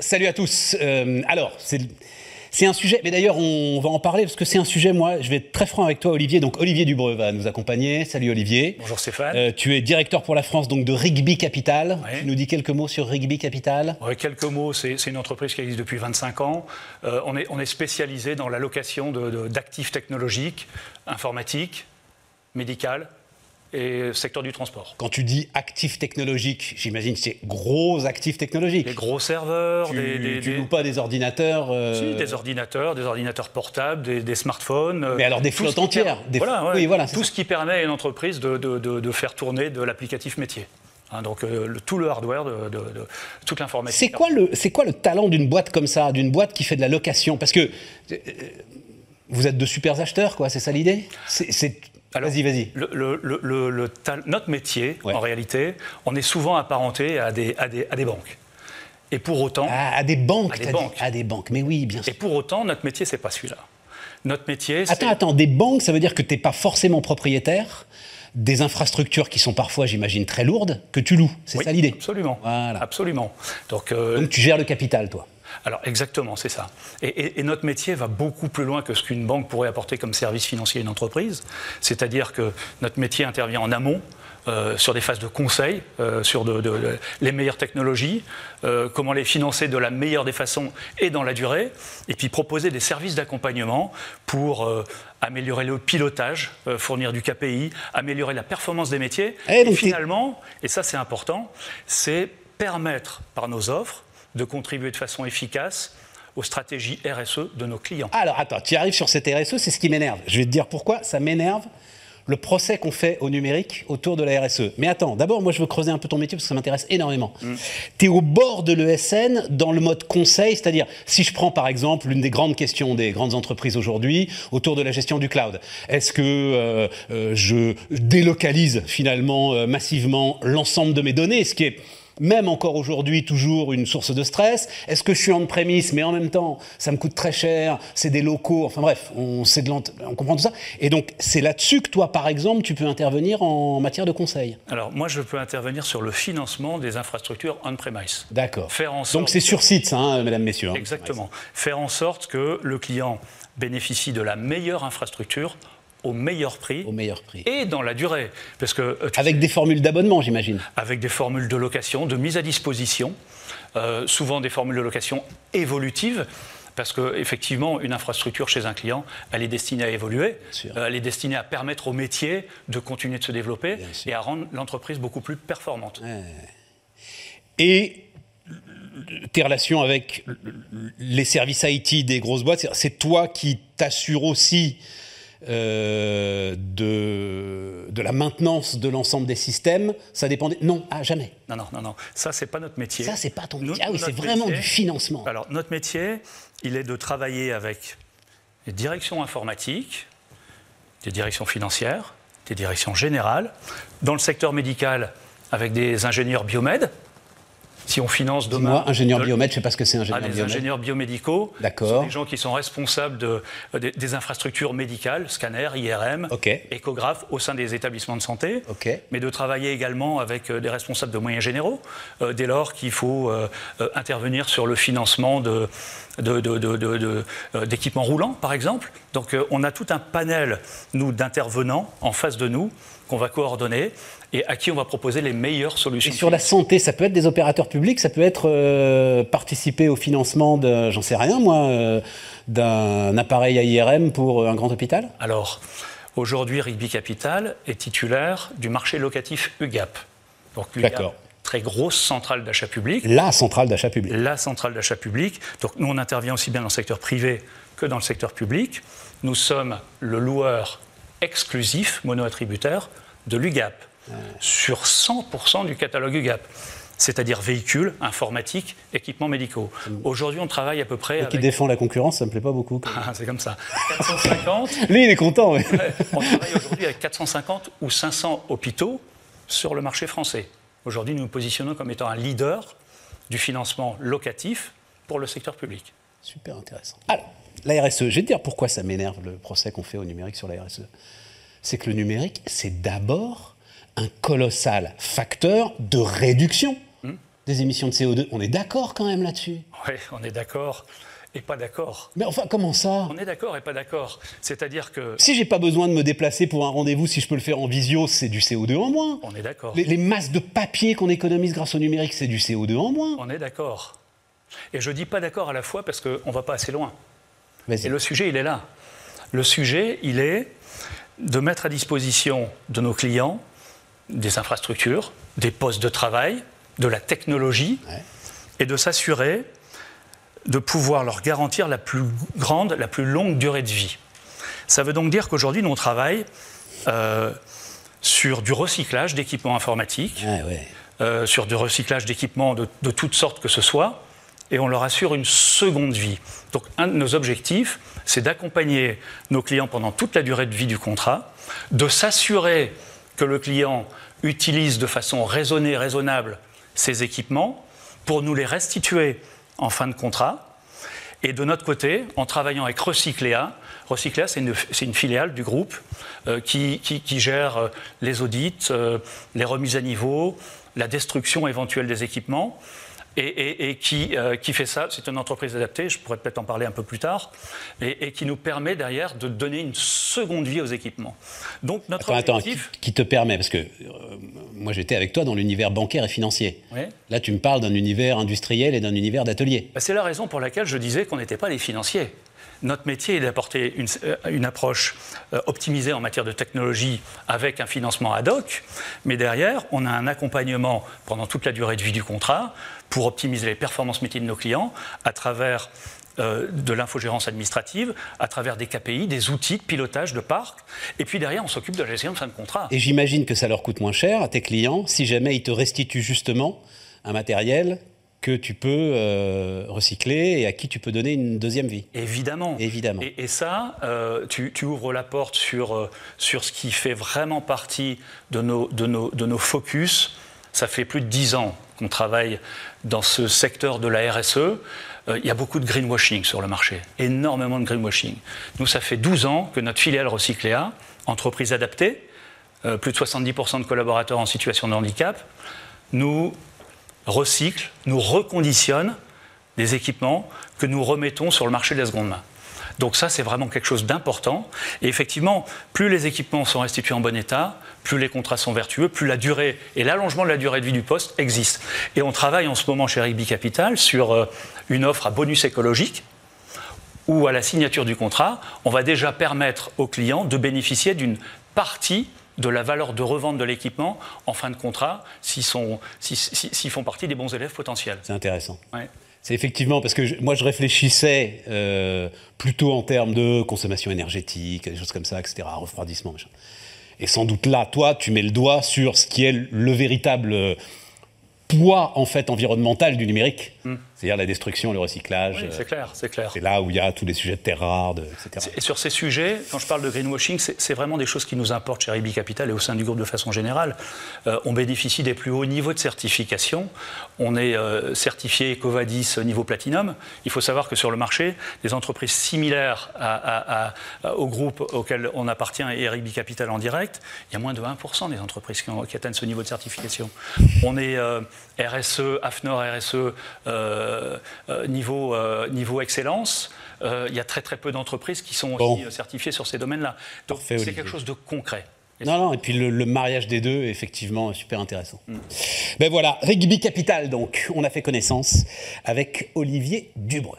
salut à tous. Euh, alors, c'est un sujet, mais d'ailleurs on va en parler parce que c'est un sujet, moi, je vais être très franc avec toi Olivier. Donc Olivier Dubreux va nous accompagner. Salut Olivier. Bonjour Stéphane. Euh, tu es directeur pour la France donc de Rigby Capital. Tu nous dis quelques mots sur Rigby Capital ouais, Quelques mots, c'est une entreprise qui existe depuis 25 ans. Euh, on, est, on est spécialisé dans la location d'actifs technologiques, informatiques, médicales et secteur du transport. Quand tu dis actifs technologiques, j'imagine que c'est gros actifs technologiques. Des gros serveurs, tu, des, tu loues pas des ordinateurs euh, Si, des ordinateurs, des ordinateurs portables, des, smartphones. Euh, Mais alors des flottes entières. Des voilà, oui, voilà, tout ce qui permet à une entreprise de, de, faire tourner de l'applicatif métier. Hein, donc euh, tout le hardware, de, toute l'informatique. C'est quoi, le, quoi le talent d'une boîte comme ça, d'une boîte qui fait de la location? Parce que vous êtes de super acheteurs, quoi, c'est ça l'idée? Vas-y, vas-y. Le, notre métier, en réalité, on est souvent apparenté à des, à des, à des banques. Et pour autant. Ah, à des banques, à des banques. à des banques, mais oui, bien sûr. Et pour autant, notre métier, c'est pas celui-là. Notre métier, c'est. Attends, attends, des banques, ça veut dire que tu n'es pas forcément propriétaire des infrastructures qui sont parfois, j'imagine, très lourdes, que tu loues. C'est ça l'idée Absolument. Voilà. Absolument. Donc, euh, Donc tu gères le capital, toi alors exactement, c'est ça. Et, notre métier va beaucoup plus loin que ce qu'une banque pourrait apporter comme service financier à une entreprise. C'est-à-dire que notre métier intervient en amont. Euh, sur des phases de conseil, euh, sur les meilleures technologies, euh, comment les financer de la meilleure des façons et dans la durée, et puis proposer des services d'accompagnement pour améliorer le pilotage, fournir du KPI, améliorer la performance des métiers, et, et finalement, et ça c'est important, c'est permettre par nos offres de contribuer de façon efficace aux stratégies RSE de nos clients. Alors attends, tu arrives sur cette RSE, c'est ce qui m'énerve. Je vais te dire pourquoi ça m'énerve le procès qu'on fait au numérique autour de la RSE. Mais attends, d'abord, moi je veux creuser un peu ton métier parce que ça m'intéresse énormément. Mm. Tu es au bord de l'ESN dans le mode conseil, c'est-à-dire si je prends par exemple l'une des grandes questions des grandes entreprises aujourd'hui autour de la gestion du cloud. Est-ce que euh, euh, je délocalise finalement euh, massivement l'ensemble de mes données, ce qui est même encore aujourd'hui, toujours une source de stress Est-ce que je suis en prémisse, mais en même temps, ça me coûte très cher, c'est des locaux, enfin bref, on, de on comprend tout ça. Et donc, c'est là-dessus que toi, par exemple, tu peux intervenir en matière de conseil Alors, moi, je peux intervenir sur le financement des infrastructures on-premise. D'accord. Faire en sorte donc, c'est sur site, ça, hein, mesdames, messieurs. Hein. Exactement. Faire en sorte que le client bénéficie de la meilleure infrastructure au meilleur prix. Au meilleur prix. Et dans la durée. Parce que, euh, avec des formules d'abonnement, j'imagine. Avec des formules de location, de mise à disposition, euh, souvent des formules de location évolutives. Parce qu'effectivement, une infrastructure chez un client, elle est destinée à évoluer, euh, elle est destinée à permettre au métier de continuer de se développer et à rendre l'entreprise beaucoup plus performante. Et tes relations avec les services IT des grosses boîtes, c'est toi qui t'assures aussi euh, de, de la maintenance de l'ensemble des systèmes, ça dépendait. Non, ah, jamais. Non, non, non, non. Ça, c'est pas notre métier. Ça, c'est pas ton métier. ah oui, c'est vraiment du financement. Alors, notre métier, il est de travailler avec des directions informatiques, des directions financières, des directions générales, dans le secteur médical, avec des ingénieurs biomèdes, si on finance demain. Moi, ingénieur biomètre, je ne sais pas ce que c'est ingénieur ah, ingénieurs biomédicaux. D'accord. Des gens qui sont responsables de, des, infrastructures médicales, scanners, IRM, échographes au sein des établissements de santé. Mais de travailler également avec euh, des responsables de moyens généraux, euh, dès lors qu'il faut euh, intervenir sur le financement de, d'équipements roulants, par exemple. Donc on a tout un panel, nous, d'intervenants en face de nous qu'on va coordonner et à qui on va proposer les meilleures solutions. Et sur la santé, ça peut être des opérateurs publics, ça peut être euh, participer au financement de, j'en sais rien moi, euh, d'un appareil AIRM pour un grand hôpital? Alors, aujourd'hui, Rigby Capital est titulaire du marché locatif UGAP. Donc, D'accord très grosse centrale d'achat public. La centrale d'achat public. La centrale d'achat public. Donc nous, on intervient aussi bien dans le secteur privé que dans le secteur public. Nous sommes le loueur exclusif, mono-attributaire, de l'UGAP sur 100% du catalogue UGAP c'est-à-dire véhicules, informatique, équipements médicaux. Aujourd'hui, on travaille à peu près. Qui défend la concurrence, ça me plaît pas beaucoup. Ah, c'est comme ça. 450. Lui, il est content. on travaille aujourd'hui avec 450 ou 500 hôpitaux sur le marché français. Aujourd'hui, nous nous positionnons comme étant un leader du financement locatif pour le secteur public. Super intéressant. Alors, la RSE, je vais te dire pourquoi ça m'énerve le procès qu'on fait au numérique sur la RSE. C'est que le numérique, c'est d'abord un colossal facteur de réduction des émissions de CO2. On est d'accord quand même là-dessus? Oui, on est d'accord et pas d'accord. Mais enfin, comment ça? On est d'accord et pas d'accord. C'est-à-dire que. Si j'ai pas besoin de me déplacer pour un rendez-vous, si je peux le faire en visio, c'est du CO2 en moins. On est d'accord. Les, les masses de papier qu'on économise grâce au numérique, c'est du CO2 en moins. On est d'accord. Et je dis pas d'accord à la fois parce qu'on va pas assez loin. Et le sujet, il est là. Le sujet, il est de mettre à disposition de nos clients des infrastructures, des postes de travail, de la technologie, Ouais. et de s'assurer de pouvoir leur garantir la plus grande, la plus longue durée de vie. Ça veut donc dire qu'aujourd'hui, nous, on travaille euh, sur du recyclage d'équipements informatiques, Ouais, ouais. euh, sur du recyclage d'équipements de, de toutes sortes que ce soit, et on leur assure une seconde vie. Donc un de nos objectifs, c'est d'accompagner nos clients pendant toute la durée de vie du contrat, de s'assurer que le client utilise de façon raisonnée, raisonnable ces équipements pour nous les restituer en fin de contrat. Et de notre côté, en travaillant avec Recycléa, Recycléa, c'est une, filiale du groupe euh, qui gère euh, les audits, euh, les remises à niveau, la destruction éventuelle des équipements. Et, et- et qui, euh, qui fait ça, c'est une entreprise adaptée, je pourrais peut-être en parler un peu plus tard, et, et qui nous permet derrière de donner une seconde vie aux équipements. Donc notre Attends, attends, qui, objectif, qui te permet, parce que euh, moi j'étais avec toi dans l'univers bancaire et financier. Oui. Là, tu me parles d'un univers industriel et d'un univers d'atelier. Bah, C'est la raison pour laquelle je disais qu'on n'était pas les financiers. Notre métier est d'apporter une, euh, une approche optimisée en matière de technologie avec un financement ad hoc, mais derrière, on a un accompagnement pendant toute la durée de vie du contrat pour optimiser les performances métiers de nos clients à travers euh, de l'infogérance administrative, à travers des KPI, des outils de pilotage de parc, et puis derrière, on s'occupe de la gestion de fin de contrat. Et j'imagine que ça leur coûte moins cher à tes clients si jamais ils te restituent justement un matériel que tu peux euh, recycler et à qui tu peux donner une deuxième vie. Évidemment. Évidemment. Et, et ça, euh, tu, tu ouvres la porte sur, sur ce qui fait vraiment partie de nos, de nos, de nos focus. Ça fait plus de dix ans qu'on travaille dans ce secteur de la RSE. Euh, il y a beaucoup de greenwashing sur le marché, énormément de greenwashing. Nous, ça fait 12 ans que notre filiale Recycléa, entreprise adaptée, euh, plus de 70% de collaborateurs en situation de handicap, nous recycle, nous reconditionne des équipements que nous remettons sur le marché de la seconde main. Donc ça, c'est vraiment quelque chose d'important. Et effectivement, plus les équipements sont restitués en bon état, plus les contrats sont vertueux, plus la durée et l'allongement de la durée de vie du poste existent. Et on travaille en ce moment chez Rigby Capital sur euh, une offre à bonus écologique où à la signature du contrat, on va déjà permettre aux clients de bénéficier d'une partie de la valeur de revente de l'équipement en fin de contrat s'ils si- si- font partie des bons élèves potentiels. C'est intéressant. Ouais. C'est effectivement parce que je- moi je réfléchissais euh, plutôt en termes de consommation énergétique, des choses comme ça, etc., refroidissement, machin. Et sans doute là, toi, tu mets le doigt sur ce qui est le véritable euh, poids en fait environnemental du numérique, c'est-à-dire la destruction, le recyclage. Oui, euh, c'est clair, c'est clair. c'est là où il y a tous les sujets de terres rares, de- etc. Et sur ces sujets, quand je parle de greenwashing, c'est c'est vraiment des choses qui nous importent chez Ribi Capital et au sein du groupe de façon générale. Euh, on bénéficie des plus hauts niveaux de certification. On est euh, certifié Covadis niveau platinum. Il faut savoir que sur le marché, des entreprises similaires à- à- à- au groupe auquel on appartient et Ribi Capital en direct, il y a moins de 1% des entreprises qui, ont- qui atteignent ce niveau de certification. On est euh, RSE, AFNOR RSE euh, euh, niveau, euh, niveau excellence. Euh, il y a très très peu d'entreprises qui sont Bon. aussi certifiées sur ces domaines-là. Donc c'est quelque chose de concret. Et Non, non, et puis le, le mariage des deux, effectivement, est super intéressant. Ben voilà, Rugby Capital, donc, on a fait connaissance avec Olivier Dubreuve.